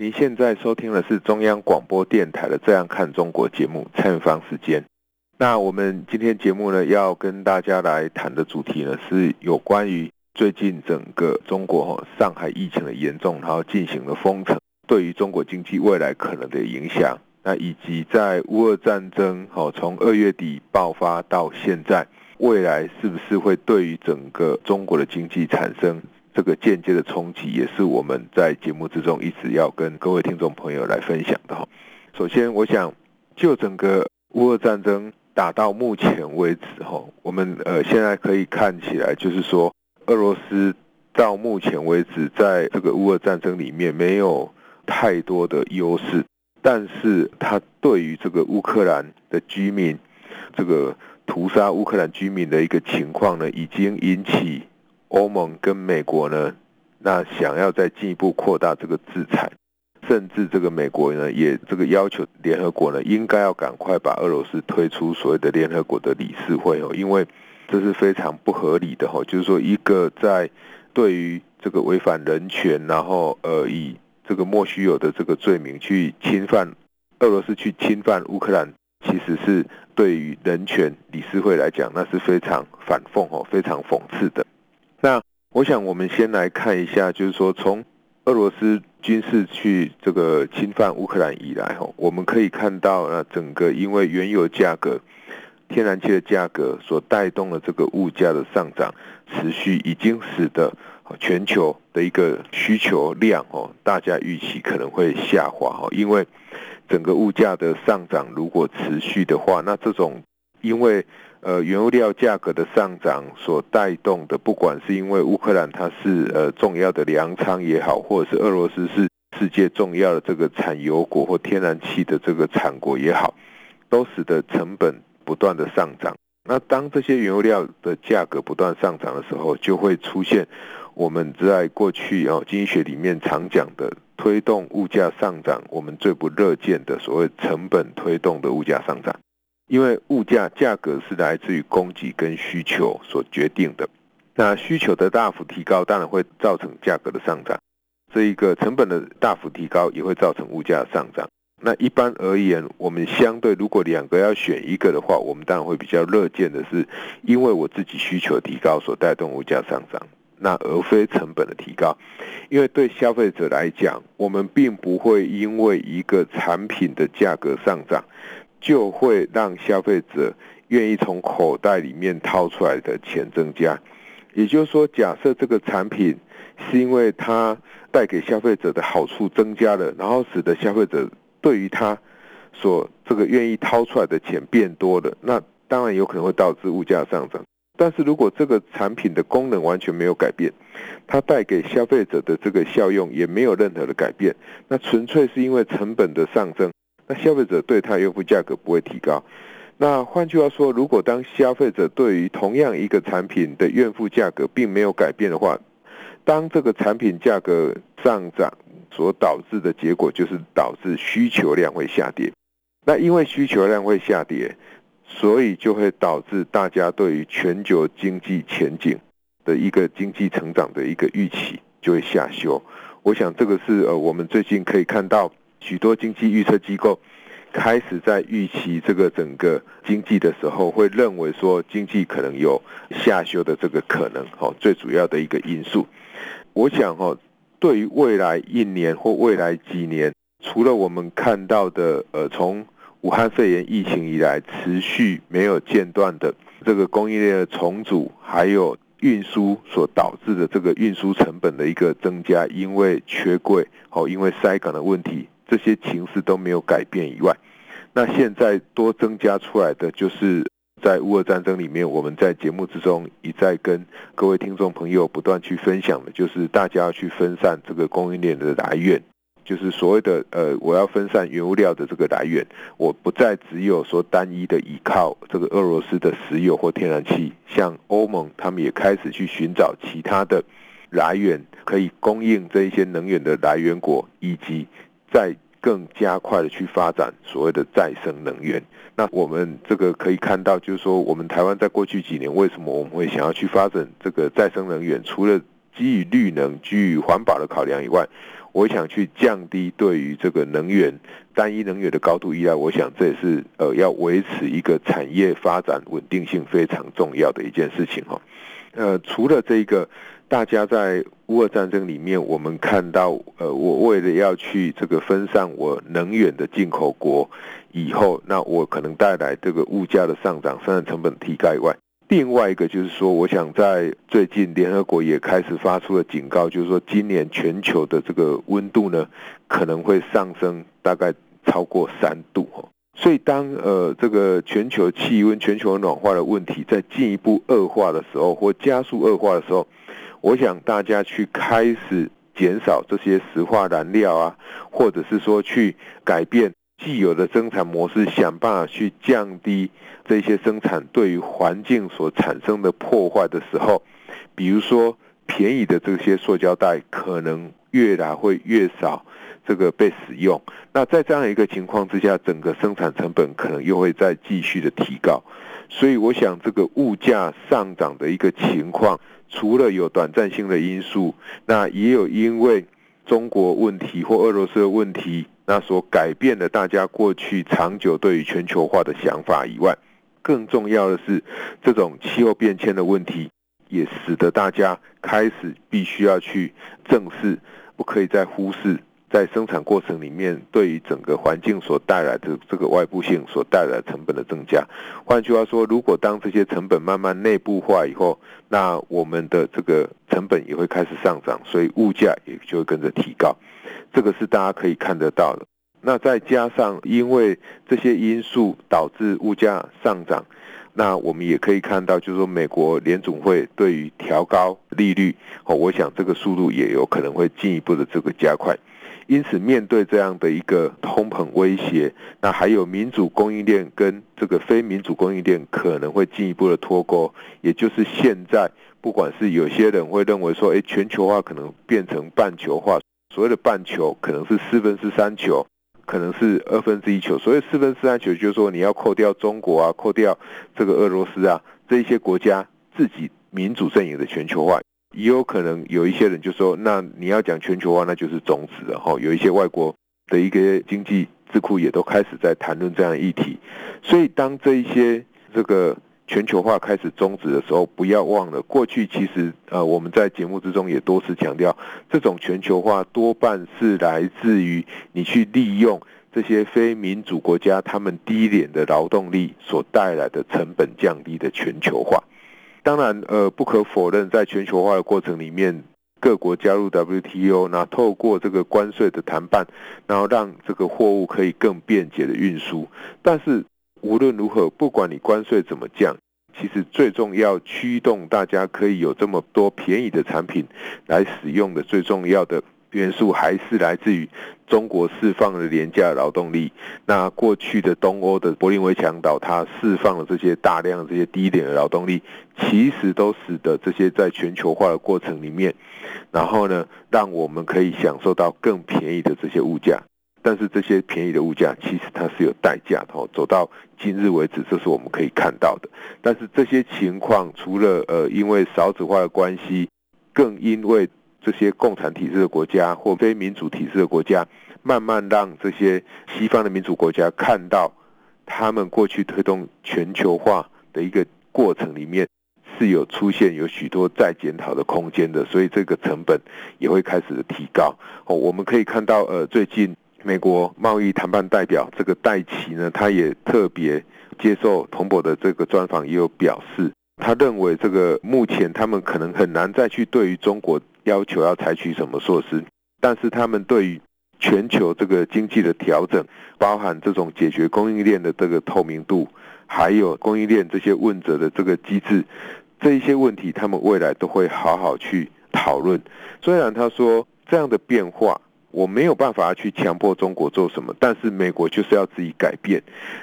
您现在收听的是中央广播电台的《这样看中国》节目，蔡明芳时间。那我们今天节目呢，要跟大家来谈的主题呢，是有关于最近整个中国上海疫情的严重，然后进行了封城，对于中国经济未来可能的影响。那以及在乌俄战争哦从二月底爆发到现在，未来是不是会对于整个中国的经济产生这个间接的冲击，也是我们在节目之中一直要跟各位听众朋友来分享的哈。首先，我想就整个乌俄战争打到目前为止哈，我们呃现在可以看起来就是说，俄罗斯到目前为止在这个乌俄战争里面没有太多的优势。但是他对于这个乌克兰的居民，这个屠杀乌克兰居民的一个情况呢，已经引起欧盟跟美国呢，那想要再进一步扩大这个制裁，甚至这个美国呢也这个要求联合国呢应该要赶快把俄罗斯推出所谓的联合国的理事会哦，因为这是非常不合理的哈，就是说一个在对于这个违反人权，然后呃以。这个莫须有的这个罪名去侵犯俄罗斯，去侵犯乌克兰，其实是对于人权理事会来讲，那是非常反讽哦，非常讽刺的。那我想我们先来看一下，就是说从俄罗斯军事去这个侵犯乌克兰以来，哈，我们可以看到，那整个因为原油价格、天然气的价格所带动的这个物价的上涨，持续已经使得。全球的一个需求量哦，大家预期可能会下滑哦，因为整个物价的上涨如果持续的话，那这种因为呃原物料价格的上涨所带动的，不管是因为乌克兰它是呃重要的粮仓也好，或者是俄罗斯是世界重要的这个产油国或天然气的这个产国也好，都使得成本不断的上涨。那当这些原物料的价格不断上涨的时候，就会出现。我们在过去哦，经济学里面常讲的推动物价上涨，我们最不乐见的所谓成本推动的物价上涨，因为物价价格是来自于供给跟需求所决定的。那需求的大幅提高，当然会造成价格的上涨；这一个成本的大幅提高，也会造成物价的上涨。那一般而言，我们相对如果两个要选一个的话，我们当然会比较乐见的是，因为我自己需求提高所带动物价上涨。那而非成本的提高，因为对消费者来讲，我们并不会因为一个产品的价格上涨，就会让消费者愿意从口袋里面掏出来的钱增加。也就是说，假设这个产品是因为它带给消费者的好处增加了，然后使得消费者对于它所这个愿意掏出来的钱变多了，那当然有可能会导致物价上涨。但是如果这个产品的功能完全没有改变，它带给消费者的这个效用也没有任何的改变，那纯粹是因为成本的上升，那消费者对它用户价格不会提高。那换句话说，如果当消费者对于同样一个产品的愿付价格并没有改变的话，当这个产品价格上涨所导致的结果就是导致需求量会下跌。那因为需求量会下跌。所以就会导致大家对于全球经济前景的一个经济成长的一个预期就会下修。我想这个是呃我们最近可以看到许多经济预测机构开始在预期这个整个经济的时候，会认为说经济可能有下修的这个可能。哦，最主要的一个因素，我想哦，对于未来一年或未来几年，除了我们看到的呃从武汉肺炎疫情以来持续没有间断的这个供应链的重组，还有运输所导致的这个运输成本的一个增加，因为缺柜，哦，因为塞港的问题，这些情势都没有改变以外，那现在多增加出来的就是在乌俄战争里面，我们在节目之中一再跟各位听众朋友不断去分享的，就是大家要去分散这个供应链的来源。就是所谓的呃，我要分散原物料的这个来源，我不再只有说单一的依靠这个俄罗斯的石油或天然气，像欧盟他们也开始去寻找其他的来源，可以供应这一些能源的来源国，以及再更加快的去发展所谓的再生能源。那我们这个可以看到，就是说我们台湾在过去几年，为什么我们会想要去发展这个再生能源？除了基于绿能、基于环保的考量以外，我想去降低对于这个能源单一能源的高度依赖。我想这也是呃要维持一个产业发展稳定性非常重要的一件事情哈。呃，除了这个，大家在乌俄战争里面，我们看到呃，我为了要去这个分散我能源的进口国以后，那我可能带来这个物价的上涨、生产成本提高以外。另外一个就是说，我想在最近联合国也开始发出了警告，就是说今年全球的这个温度呢，可能会上升大概超过三度哈。所以当呃这个全球气温、全球暖化的问题在进一步恶化的时候，或加速恶化的时候，我想大家去开始减少这些石化燃料啊，或者是说去改变。既有的生产模式，想办法去降低这些生产对于环境所产生的破坏的时候，比如说便宜的这些塑胶袋可能越来会越少这个被使用。那在这样一个情况之下，整个生产成本可能又会再继续的提高。所以我想这个物价上涨的一个情况，除了有短暂性的因素，那也有因为中国问题或俄罗斯的问题。那所改变了大家过去长久对于全球化的想法以外，更重要的是，这种气候变迁的问题，也使得大家开始必须要去正视，不可以再忽视在生产过程里面对于整个环境所带来的这个外部性所带来成本的增加。换句话说，如果当这些成本慢慢内部化以后，那我们的这个成本也会开始上涨，所以物价也就会跟着提高。这个是大家可以看得到的。那再加上因为这些因素导致物价上涨，那我们也可以看到，就是说美国联总会对于调高利率，哦，我想这个速度也有可能会进一步的这个加快。因此，面对这样的一个通膨威胁，那还有民主供应链跟这个非民主供应链可能会进一步的脱钩，也就是现在不管是有些人会认为说，哎，全球化可能变成半球化。所谓的半球可能是四分之三球，可能是二分之一球。所以四分之三球，就是说你要扣掉中国啊，扣掉这个俄罗斯啊这一些国家自己民主阵营的全球化，也有可能有一些人就说，那你要讲全球化，那就是终止了哈。有一些外国的一个经济智库也都开始在谈论这样的议题。所以当这一些这个。全球化开始终止的时候，不要忘了过去其实呃我们在节目之中也多次强调，这种全球化多半是来自于你去利用这些非民主国家他们低廉的劳动力所带来的成本降低的全球化。当然呃不可否认，在全球化的过程里面，各国加入 WTO，那透过这个关税的谈判，然后让这个货物可以更便捷的运输，但是。无论如何，不管你关税怎么降，其实最重要驱动大家可以有这么多便宜的产品来使用的最重要的元素，还是来自于中国释放的廉价劳动力。那过去的东欧的柏林围墙倒塌，释放了这些大量这些低廉的劳动力，其实都使得这些在全球化的过程里面，然后呢，让我们可以享受到更便宜的这些物价。但是这些便宜的物价，其实它是有代价的。走到今日为止，这是我们可以看到的。但是这些情况，除了呃因为少子化的关系，更因为这些共产体制的国家或非民主体制的国家，慢慢让这些西方的民主国家看到，他们过去推动全球化的一个过程里面，是有出现有许多再检讨的空间的。所以这个成本也会开始提高。哦，我们可以看到呃最近。美国贸易谈判代表这个戴琪呢，他也特别接受彭博的这个专访，也有表示，他认为这个目前他们可能很难再去对于中国要求要采取什么措施，但是他们对于全球这个经济的调整，包含这种解决供应链的这个透明度，还有供应链这些问责的这个机制，这一些问题，他们未来都会好好去讨论。虽然他说这样的变化。我没有办法去强迫中国做什么，但是美国就是要自己改变。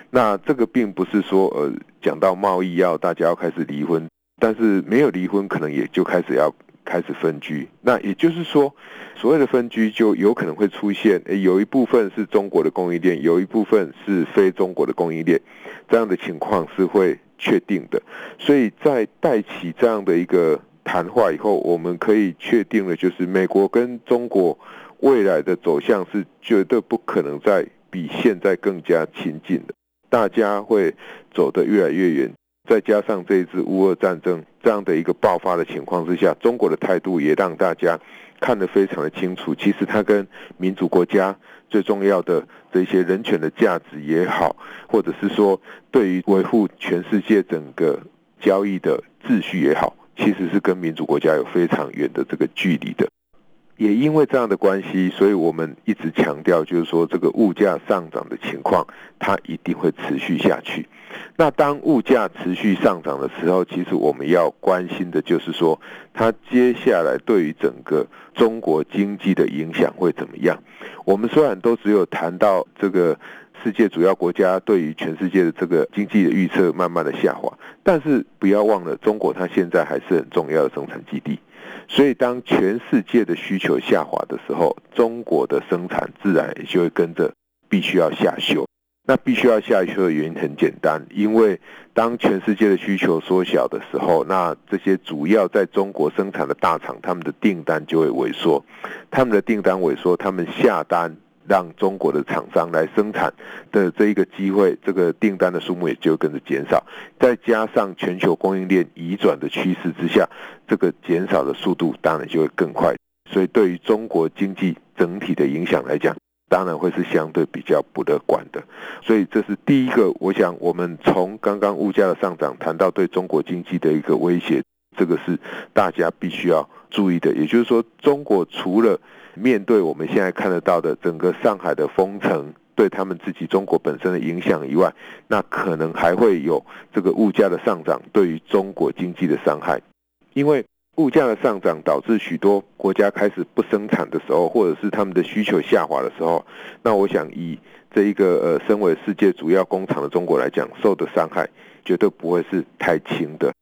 那这个并不是说，呃，讲到贸易要大家要开始离婚，但是没有离婚，可能也就开始要开始分居。那也就是说，所谓的分居就有可能会出现，诶，有一部分是中国的供应链，有一部分是非中国的供应链，这样的情况是会确定的。所以在带起这样的一个谈话以后，我们可以确定的就是美国跟中国。未来的走向是绝对不可能再比现在更加亲近的，大家会走得越来越远。再加上这一次乌俄战争这样的一个爆发的情况之下，中国的态度也让大家看得非常的清楚。其实它跟民主国家最重要的这些人权的价值也好，或者是说对于维护全世界整个交易的秩序也好，其实是跟民主国家有非常远的这个距离的。也因为这样的关系，所以我们一直强调，就是说这个物价上涨的情况，它一定会持续下去。那当物价持续上涨的时候，其实我们要关心的就是说，它接下来对于整个中国经济的影响会怎么样？我们虽然都只有谈到这个世界主要国家对于全世界的这个经济的预测慢慢的下滑，但是不要忘了，中国它现在还是很重要的生产基地。所以，当全世界的需求下滑的时候，中国的生产自然也就会跟着必须要下修。那必须要下修的原因很简单，因为当全世界的需求缩小的时候，那这些主要在中国生产的大厂，他们的订单就会萎缩。他们的订单萎缩，他们下单。让中国的厂商来生产的这一个机会，这个订单的数目也就跟着减少。再加上全球供应链移转的趋势之下，这个减少的速度当然就会更快。所以对于中国经济整体的影响来讲，当然会是相对比较不乐观的。所以这是第一个，我想我们从刚刚物价的上涨谈到对中国经济的一个威胁，这个是大家必须要注意的。也就是说，中国除了面对我们现在看得到的整个上海的封城，对他们自己中国本身的影响以外，那可能还会有这个物价的上涨对于中国经济的伤害。因为物价的上涨导致许多国家开始不生产的时候，或者是他们的需求下滑的时候，那我想以这一个呃身为世界主要工厂的中国来讲，受的伤害绝对不会是太轻的。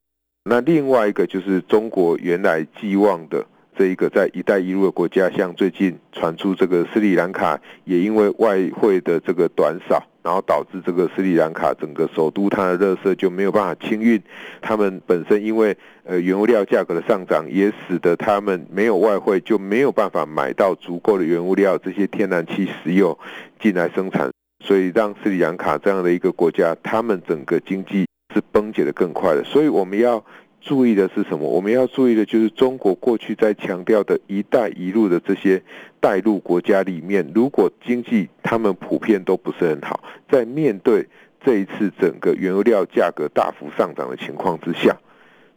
那另外一个就是中国原来寄望的。这一个在“一带一路”的国家，像最近传出这个斯里兰卡也因为外汇的这个短少，然后导致这个斯里兰卡整个首都它的热色就没有办法清运。他们本身因为呃原物料价格的上涨，也使得他们没有外汇，就没有办法买到足够的原物料，这些天然气、石油进来生产，所以让斯里兰卡这样的一个国家，他们整个经济是崩解的更快的。所以我们要。注意的是什么？我们要注意的就是中国过去在强调的一带一路的这些带路国家里面，如果经济他们普遍都不是很好，在面对这一次整个原油料价格大幅上涨的情况之下，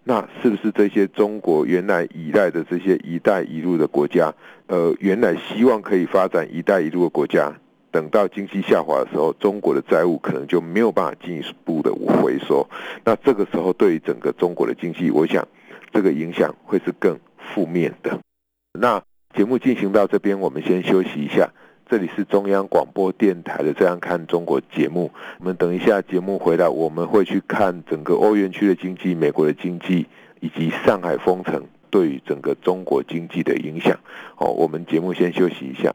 那是不是这些中国原来依赖的这些一带一路的国家，呃，原来希望可以发展一带一路的国家？等到经济下滑的时候，中国的债务可能就没有办法进一步的回收。那这个时候，对于整个中国的经济，我想这个影响会是更负面的。那节目进行到这边，我们先休息一下。这里是中央广播电台的《这样看中国》节目。我们等一下节目回来，我们会去看整个欧元区的经济、美国的经济以及上海封城对于整个中国经济的影响。好，我们节目先休息一下。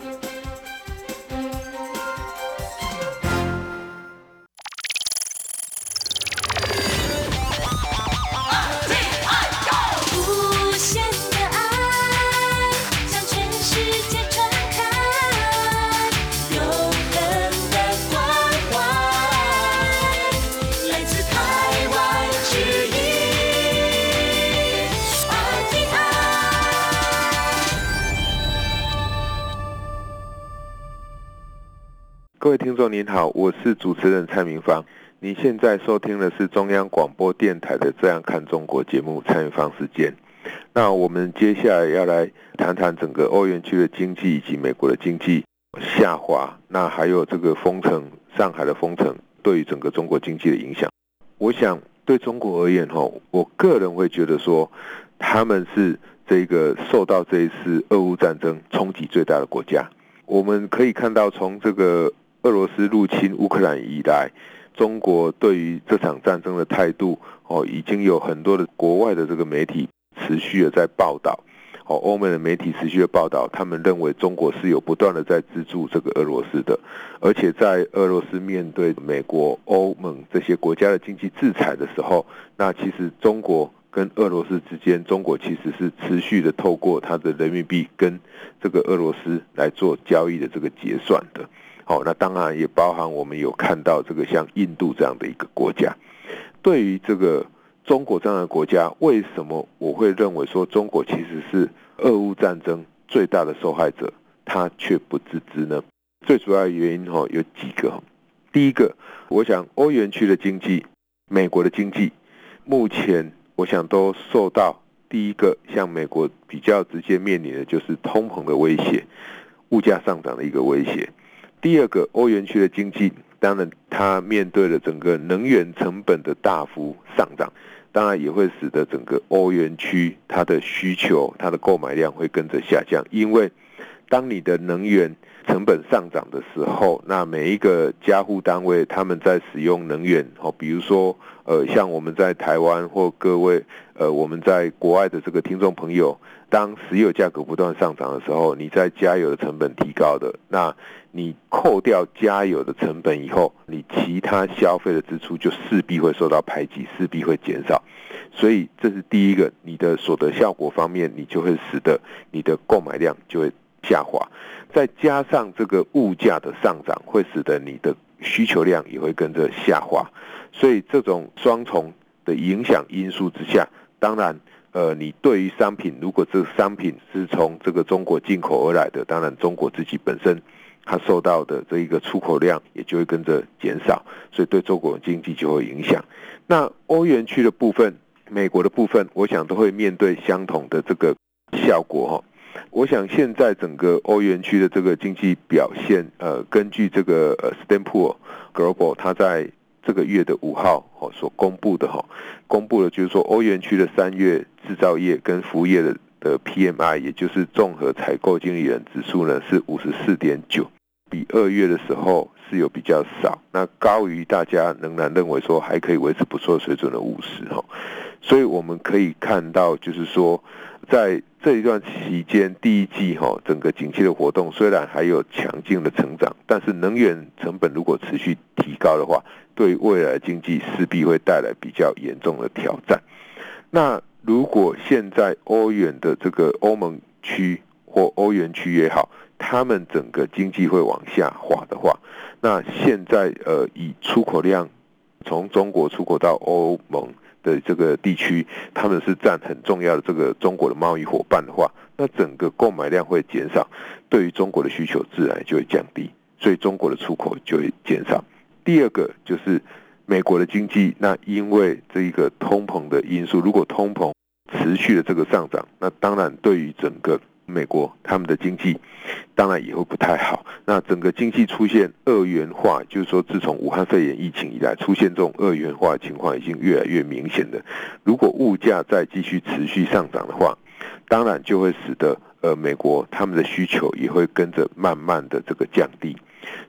各位听众您好，我是主持人蔡明芳。你现在收听的是中央广播电台的《这样看中国》节目，蔡明芳时间。那我们接下来要来谈谈整个欧元区的经济以及美国的经济下滑，那还有这个封城，上海的封城对于整个中国经济的影响。我想对中国而言，哈，我个人会觉得说，他们是这个受到这一次俄乌战争冲击最大的国家。我们可以看到，从这个俄罗斯入侵乌克兰以来，中国对于这场战争的态度，哦，已经有很多的国外的这个媒体持续的在报道，哦，欧美的媒体持续的报道，他们认为中国是有不断的在资助这个俄罗斯的，而且在俄罗斯面对美国、欧盟这些国家的经济制裁的时候，那其实中国跟俄罗斯之间，中国其实是持续的透过它的人民币跟这个俄罗斯来做交易的这个结算的。好，那当然也包含我们有看到这个像印度这样的一个国家。对于这个中国这样的国家，为什么我会认为说中国其实是俄乌战争最大的受害者，他却不自知呢？最主要的原因哈有几个。第一个，我想欧元区的经济、美国的经济，目前我想都受到第一个，像美国比较直接面临的就是通膨的威胁，物价上涨的一个威胁。第二个，欧元区的经济，当然它面对了整个能源成本的大幅上涨，当然也会使得整个欧元区它的需求、它的购买量会跟着下降。因为当你的能源成本上涨的时候，那每一个家户单位他们在使用能源，哦，比如说，呃，像我们在台湾或各位，呃，我们在国外的这个听众朋友，当石油价格不断上涨的时候，你在加油的成本提高的，那。你扣掉加油的成本以后，你其他消费的支出就势必会受到排挤，势必会减少。所以这是第一个，你的所得效果方面，你就会使得你的购买量就会下滑。再加上这个物价的上涨，会使得你的需求量也会跟着下滑。所以这种双重的影响因素之下，当然，呃，你对于商品，如果这个商品是从这个中国进口而来的，当然中国自己本身。它受到的这一个出口量也就会跟着减少，所以对中国经济就会影响。那欧元区的部分、美国的部分，我想都会面对相同的这个效果。我想现在整个欧元区的这个经济表现，呃，根据这个呃 Standard Poor Global，它在这个月的五号哦所公布的哈，公布的就是说欧元区的三月制造业跟服务业的。的 PMI，也就是综合采购经理人指数呢，是五十四点九，比二月的时候是有比较少，那高于大家仍然认为说还可以维持不错水准的五十哈，所以我们可以看到，就是说在这一段期间，第一季哈整个景气的活动虽然还有强劲的成长，但是能源成本如果持续提高的话，对未来经济势必会带来比较严重的挑战。那如果现在欧元的这个欧盟区或欧元区也好，他们整个经济会往下滑的话，那现在呃以出口量从中国出口到欧盟的这个地区，他们是占很重要的这个中国的贸易伙伴的话，那整个购买量会减少，对于中国的需求自然就会降低，所以中国的出口就会减少。第二个就是。美国的经济，那因为这一个通膨的因素，如果通膨持续的这个上涨，那当然对于整个美国他们的经济当然也会不太好。那整个经济出现二元化，就是说自从武汉肺炎疫情以来，出现这种二元化情况已经越来越明显了。如果物价再继续持续上涨的话，当然就会使得呃美国他们的需求也会跟着慢慢的这个降低。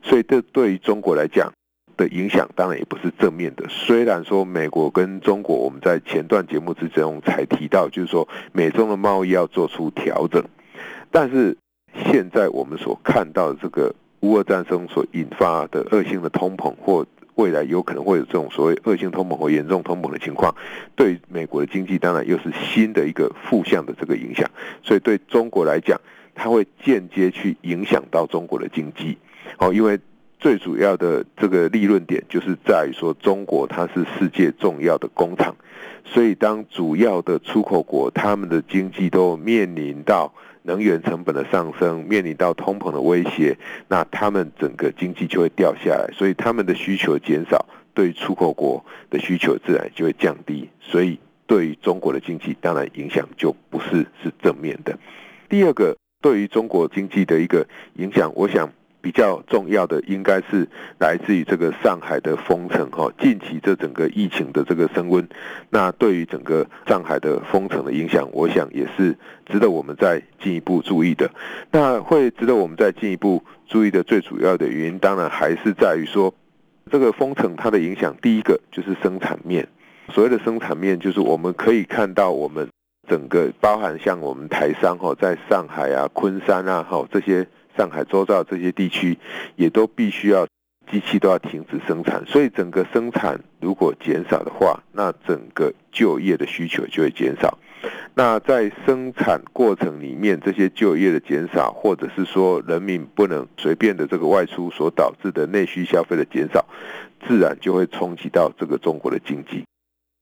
所以这对于中国来讲的影响当然也不是正面的。虽然说美国跟中国，我们在前段节目之中才提到，就是说美中的贸易要做出调整，但是现在我们所看到的这个乌俄战争所引发的恶性的通膨，或未来有可能会有这种所谓恶性通膨或严重通膨的情况，对美国的经济当然又是新的一个负向的这个影响。所以对中国来讲，它会间接去影响到中国的经济。哦，因为。最主要的这个利润点就是在于说，中国它是世界重要的工厂，所以当主要的出口国他们的经济都面临到能源成本的上升，面临到通膨的威胁，那他们整个经济就会掉下来，所以他们的需求减少，对出口国的需求自然就会降低，所以对于中国的经济当然影响就不是是正面的。第二个，对于中国经济的一个影响，我想。比较重要的应该是来自于这个上海的封城哈，近期这整个疫情的这个升温，那对于整个上海的封城的影响，我想也是值得我们再进一步注意的。那会值得我们再进一步注意的最主要的原因，当然还是在于说，这个封城它的影响，第一个就是生产面。所谓的生产面，就是我们可以看到我们整个包含像我们台商哈，在上海啊、昆山啊哈这些。上海周遭这些地区也都必须要机器都要停止生产，所以整个生产如果减少的话，那整个就业的需求就会减少。那在生产过程里面，这些就业的减少，或者是说人民不能随便的这个外出所导致的内需消费的减少，自然就会冲击到这个中国的经济。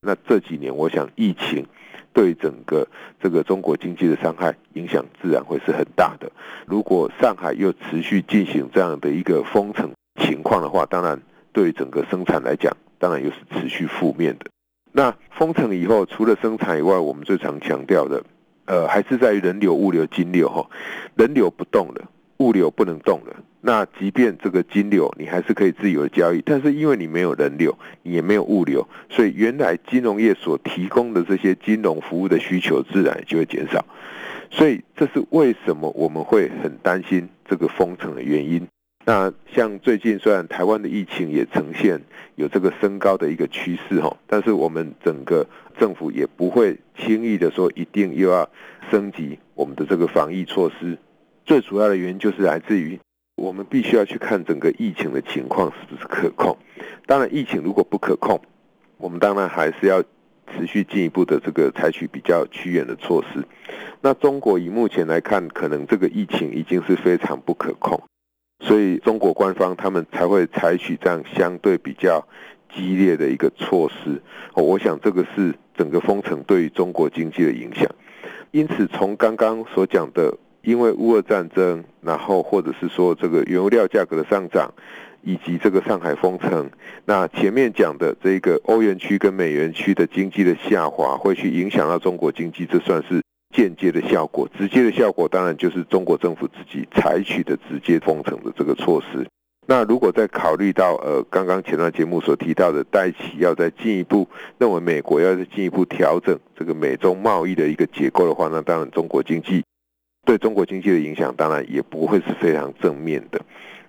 那这几年，我想疫情。对整个这个中国经济的伤害影响自然会是很大的。如果上海又持续进行这样的一个封城情况的话，当然对整个生产来讲，当然又是持续负面的。那封城以后，除了生产以外，我们最常强调的，呃，还是在于人流、物流、金流哈。人流不动了，物流不能动了。那即便这个金流你还是可以自由的交易，但是因为你没有人流，你也没有物流，所以原来金融业所提供的这些金融服务的需求自然就会减少。所以这是为什么我们会很担心这个封城的原因。那像最近虽然台湾的疫情也呈现有这个升高的一个趋势哈，但是我们整个政府也不会轻易的说一定又要升级我们的这个防疫措施。最主要的原因就是来自于。我们必须要去看整个疫情的情况是不是可控。当然，疫情如果不可控，我们当然还是要持续进一步的这个采取比较趋远的措施。那中国以目前来看，可能这个疫情已经是非常不可控，所以中国官方他们才会采取这样相对比较激烈的一个措施。我想这个是整个封城对于中国经济的影响。因此，从刚刚所讲的。因为乌俄战争，然后或者是说这个原物料价格的上涨，以及这个上海封城，那前面讲的这个欧元区跟美元区的经济的下滑，会去影响到中国经济，这算是间接的效果。直接的效果当然就是中国政府自己采取的直接封城的这个措施。那如果再考虑到呃刚刚前段节目所提到的戴琪要再进一步认为美国要再进一步调整这个美中贸易的一个结构的话，那当然中国经济。对中国经济的影响，当然也不会是非常正面的。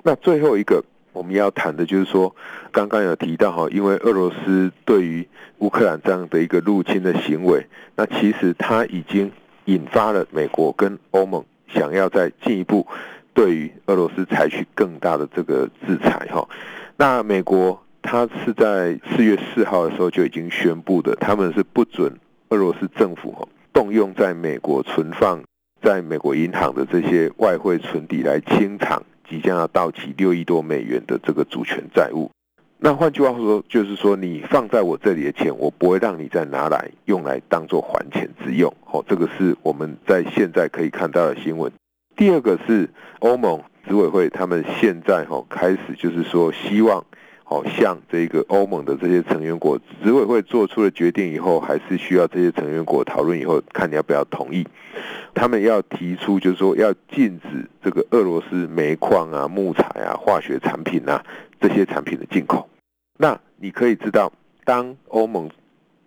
那最后一个我们要谈的就是说，刚刚有提到哈，因为俄罗斯对于乌克兰这样的一个入侵的行为，那其实它已经引发了美国跟欧盟想要再进一步对于俄罗斯采取更大的这个制裁哈。那美国它是在四月四号的时候就已经宣布的，他们是不准俄罗斯政府哈动用在美国存放。在美国银行的这些外汇存底来清偿即将要到期六亿多美元的这个主权债务。那换句话说，就是说你放在我这里的钱，我不会让你再拿来用来当做还钱之用。哦，这个是我们在现在可以看到的新闻。第二个是欧盟执委会，他们现在哈开始就是说希望哦，向这个欧盟的这些成员国执委会做出了决定以后，还是需要这些成员国讨论以后，看你要不要同意。他们要提出，就是说要禁止这个俄罗斯煤矿啊、木材啊、化学产品啊这些产品的进口。那你可以知道，当欧盟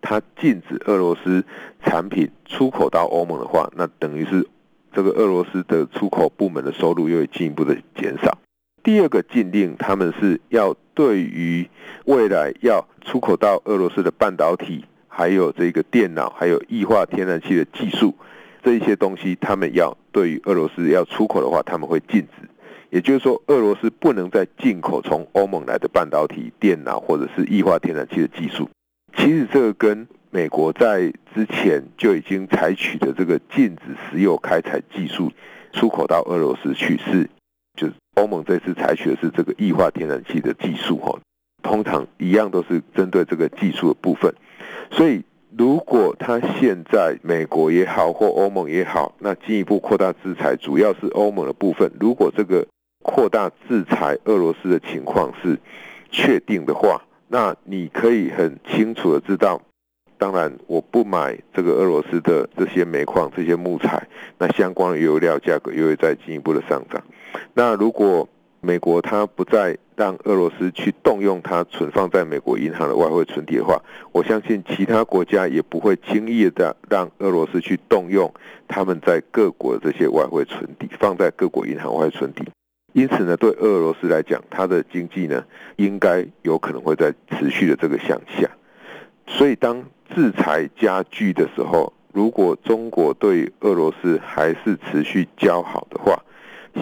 它禁止俄罗斯产品出口到欧盟的话，那等于是这个俄罗斯的出口部门的收入又会进一步的减少。第二个禁令，他们是要对于未来要出口到俄罗斯的半导体，还有这个电脑，还有液化天然气的技术，这一些东西，他们要对于俄罗斯要出口的话，他们会禁止。也就是说，俄罗斯不能再进口从欧盟来的半导体、电脑或者是液化天然气的技术。其实这个跟美国在之前就已经采取的这个禁止石油开采技术出口到俄罗斯去是。就是欧盟这次采取的是这个液化天然气的技术哈，通常一样都是针对这个技术的部分。所以如果他现在美国也好或欧盟也好，那进一步扩大制裁，主要是欧盟的部分。如果这个扩大制裁俄罗斯的情况是确定的话，那你可以很清楚的知道。当然，我不买这个俄罗斯的这些煤矿、这些木材，那相关的油料价格又会再进一步的上涨。那如果美国它不再让俄罗斯去动用它存放在美国银行的外汇存底的话，我相信其他国家也不会轻易的让俄罗斯去动用他们在各国的这些外汇存底，放在各国银行外汇存底。因此呢，对俄罗斯来讲，它的经济呢，应该有可能会在持续的这个向下。所以当制裁加剧的时候，如果中国对俄罗斯还是持续交好的话，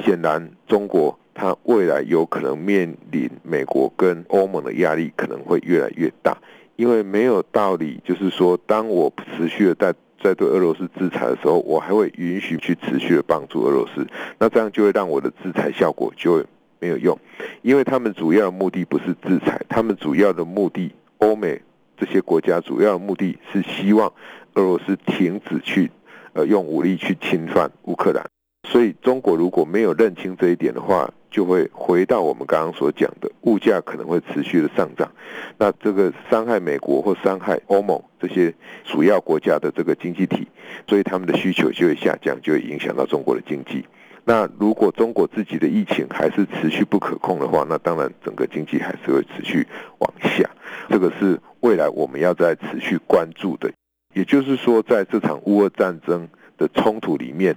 显然中国它未来有可能面临美国跟欧盟的压力可能会越来越大，因为没有道理，就是说，当我持续的在在对俄罗斯制裁的时候，我还会允许去持续的帮助俄罗斯，那这样就会让我的制裁效果就会没有用，因为他们主要的目的不是制裁，他们主要的目的，欧美。这些国家主要的目的是希望俄罗斯停止去呃用武力去侵犯乌克兰，所以中国如果没有认清这一点的话，就会回到我们刚刚所讲的物价可能会持续的上涨，那这个伤害美国或伤害欧盟这些主要国家的这个经济体，所以他们的需求就会下降，就会影响到中国的经济。那如果中国自己的疫情还是持续不可控的话，那当然整个经济还是会持续往下。这个是未来我们要再持续关注的。也就是说，在这场乌俄战争的冲突里面，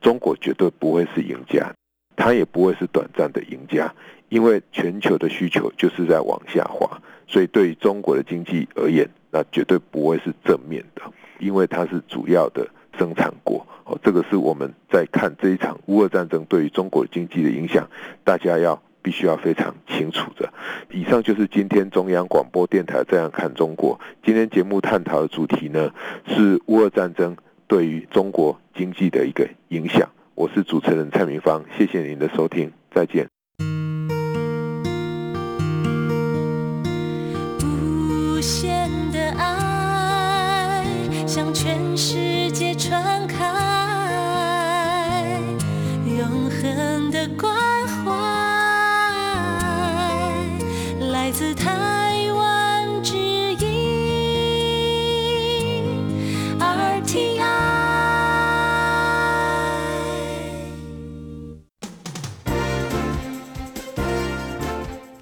中国绝对不会是赢家，它也不会是短暂的赢家，因为全球的需求就是在往下滑，所以对于中国的经济而言，那绝对不会是正面的，因为它是主要的。生产国哦，这个是我们在看这一场乌俄战争对于中国经济的影响，大家要必须要非常清楚的。以上就是今天中央广播电台这样看中国。今天节目探讨的主题呢，是乌俄战争对于中国经济的一个影响。我是主持人蔡明芳，谢谢您的收听，再见。无限的爱向全世界传开永恒的光